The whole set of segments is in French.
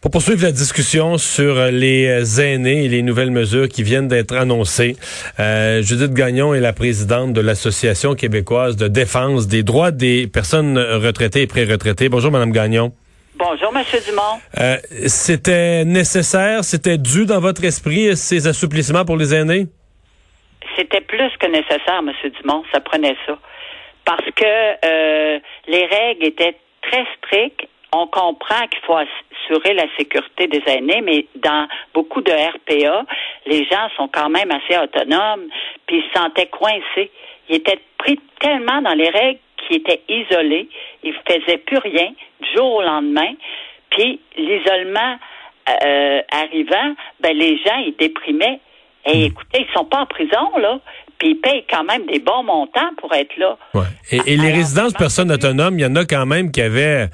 Pour poursuivre la discussion sur les aînés et les nouvelles mesures qui viennent d'être annoncées, euh, Judith Gagnon est la présidente de l'Association québécoise de défense des droits des personnes retraitées et pré-retraitées. Bonjour, Madame Gagnon. Bonjour, Monsieur Dumont. Euh, c'était nécessaire, c'était dû dans votre esprit ces assouplissements pour les aînés? C'était plus que nécessaire, Monsieur Dumont. Ça prenait ça. Parce que euh, les règles étaient très strictes on comprend qu'il faut assurer la sécurité des aînés, mais dans beaucoup de RPA, les gens sont quand même assez autonomes, puis ils se sentaient coincés. Ils étaient pris tellement dans les règles qu'ils étaient isolés, ils ne faisaient plus rien du jour au lendemain, puis l'isolement euh, arrivant, ben les gens ils déprimaient. Et hmm. écoutez, ils sont pas en prison là, puis ils payent quand même des bons montants pour être là. Ouais. Et, les résidences personnes autonomes, il y en a quand même qui avaient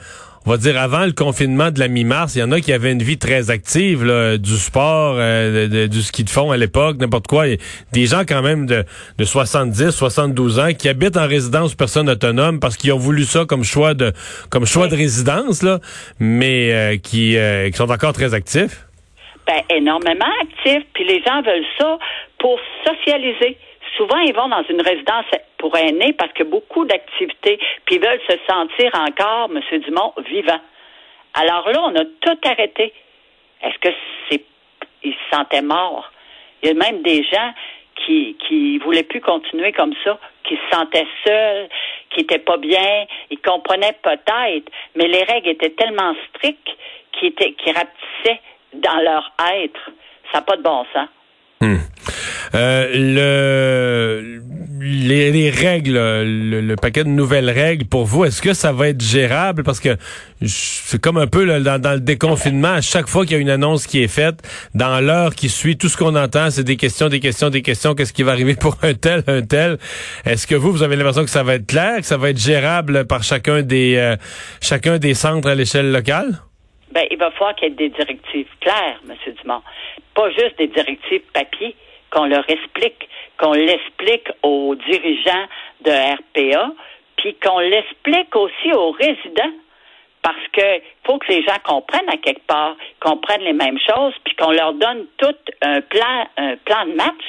on va dire avant le confinement de la mi-mars, il y en a qui avaient une vie très active, là, du sport, euh, du ski de fond à l'époque, n'importe quoi. des gens quand même de, de 70, 72 ans qui habitent en résidence personnes autonomes parce qu'ils ont voulu ça comme choix de comme choix de résidence, là, mais euh, qui, euh, qui sont encore très actifs. Ben, énormément actifs, puis les gens veulent ça pour socialiser souvent, ils vont dans une résidence pour aînés parce que beaucoup d'activités, puis ils veulent se sentir encore, M. Dumont, vivant. Alors là, on a tout arrêté. Est-ce que c'est. Ils se sentaient morts? Il y a même des gens qui qui voulaient plus continuer comme ça, qui se sentaient seuls, qui étaient pas bien, ils comprenaient peut-être, mais les règles étaient tellement strictes qu'ils étaient qui rapetissaient dans leur être. Ça n'a pas de bon sens. Hmm. Euh, le, les, règles, le, paquet de nouvelles règles pour vous, est-ce que ça va être gérable? Parce que c'est comme un peu dans, le déconfinement, à chaque fois qu'il y a une annonce qui est faite, dans l'heure qui suit, tout ce qu'on entend, c'est des questions, des questions, des questions. Qu'est-ce qui va arriver pour un tel, un tel? Est-ce que vous, vous avez l'impression que ça va être clair, que ça va être gérable par chacun des, euh, chacun des centres à l'échelle locale? Ben, il va falloir qu'il y ait des directives claires, M. Dumont. Pas juste des directives papier, qu'on leur explique, qu'on l'explique aux dirigeants de RPA, puis qu'on l'explique aussi aux résidents. Parce que faut que les gens comprennent à quelque part, comprennent les mêmes choses, puis qu'on leur donne tout un plan, un plan de match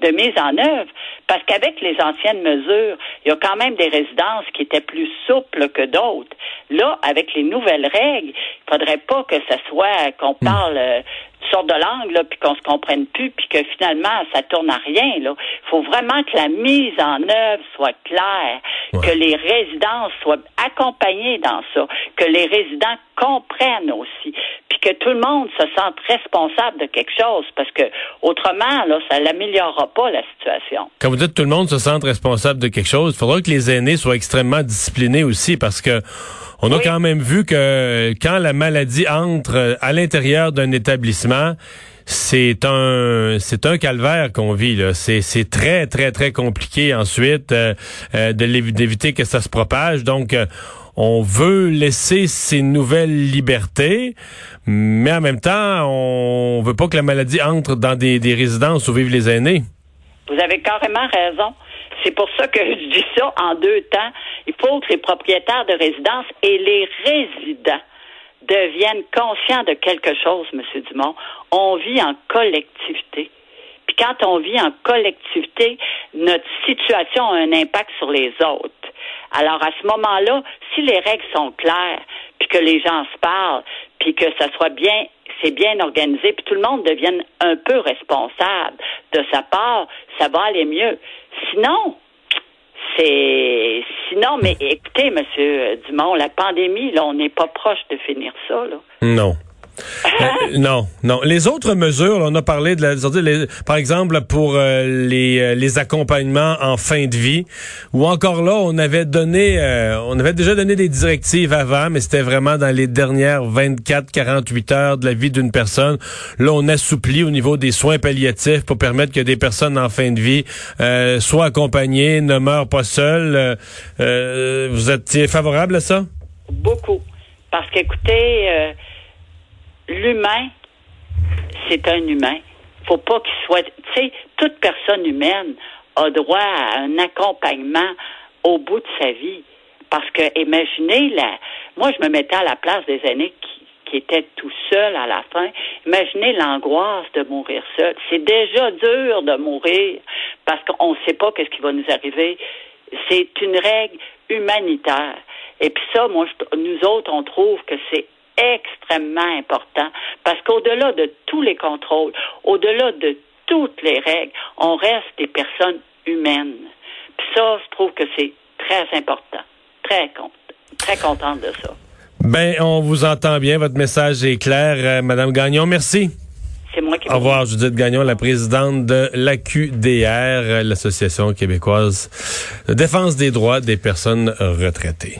de mise en œuvre. Parce qu'avec les anciennes mesures, il y a quand même des résidences qui étaient plus souples que d'autres. Là, avec les nouvelles règles, il faudrait pas que ce soit qu'on hmm. parle euh, sorte de langue, là, puis qu'on se comprenne plus, puis que finalement, ça tourne à rien. Il faut vraiment que la mise en œuvre soit claire, que les résidents soient accompagnés dans ça, que les résidents comprennent aussi, puis que tout le monde se sente responsable de quelque chose, parce que autrement, là, ça n'améliorera pas la situation. Quand vous dites tout le monde se sente responsable de quelque chose, il faudra que les aînés soient extrêmement disciplinés aussi, parce que on a quand même vu que quand la maladie entre à l'intérieur d'un établissement, c'est un c'est un calvaire qu'on vit là. C'est c'est très très très compliqué ensuite euh, euh, d'éviter que ça se propage. Donc euh, on veut laisser ces nouvelles libertés, mais en même temps, on veut pas que la maladie entre dans des, des résidences où vivent les aînés. Vous avez carrément raison. C'est pour ça que je dis ça en deux temps. Il faut que les propriétaires de résidences et les résidents deviennent conscients de quelque chose, M. Dumont. On vit en collectivité. Puis quand on vit en collectivité, notre situation a un impact sur les autres. Alors à ce moment-là, si les règles sont claires, puis que les gens se parlent, puis que ça soit bien c'est bien organisé, puis tout le monde devienne un peu responsable de sa part, ça va aller mieux. Sinon, c'est sinon, mais écoutez, Monsieur Dumont, la pandémie, là, on n'est pas proche de finir ça, là. Non. Euh, non, non. Les autres mesures, on a parlé de la, par exemple pour euh, les, euh, les accompagnements en fin de vie, ou encore là, on avait donné, on avait déjà donné des directives avant, mais c'était vraiment dans les dernières 24-48 heures de la vie d'une personne. Là, on assouplit au niveau des soins palliatifs pour permettre que des personnes en fin de vie soient accompagnées, ne meurent pas seules. vous êtes favorable à ça? Beaucoup. Parce qu'écoutez, l'humain, c'est un humain. Faut pas qu'il soit. Tu sais, toute personne humaine a droit à un accompagnement au bout de sa vie. Parce que, imaginez, la, moi, je me mettais à la place des aînés qui, qui était tout seul à la fin. Imaginez l'angoisse de mourir seul. C'est déjà dur de mourir parce qu'on ne sait pas qu'est-ce qui va nous arriver. C'est une règle humanitaire. Et puis ça, moi, nous autres, on trouve que c'est extrêmement important parce qu'au-delà de tous les contrôles, au-delà de toutes les règles, on reste des personnes humaines. Puis ça, je trouve que c'est très important. Très, très contente de ça. Ben, on vous entend bien. Votre message est clair, euh, Madame Gagnon. Merci. C'est moi qui Au revoir, Judith Gagnon, la présidente de l'AQDR, l'Association québécoise de défense des droits des personnes retraitées.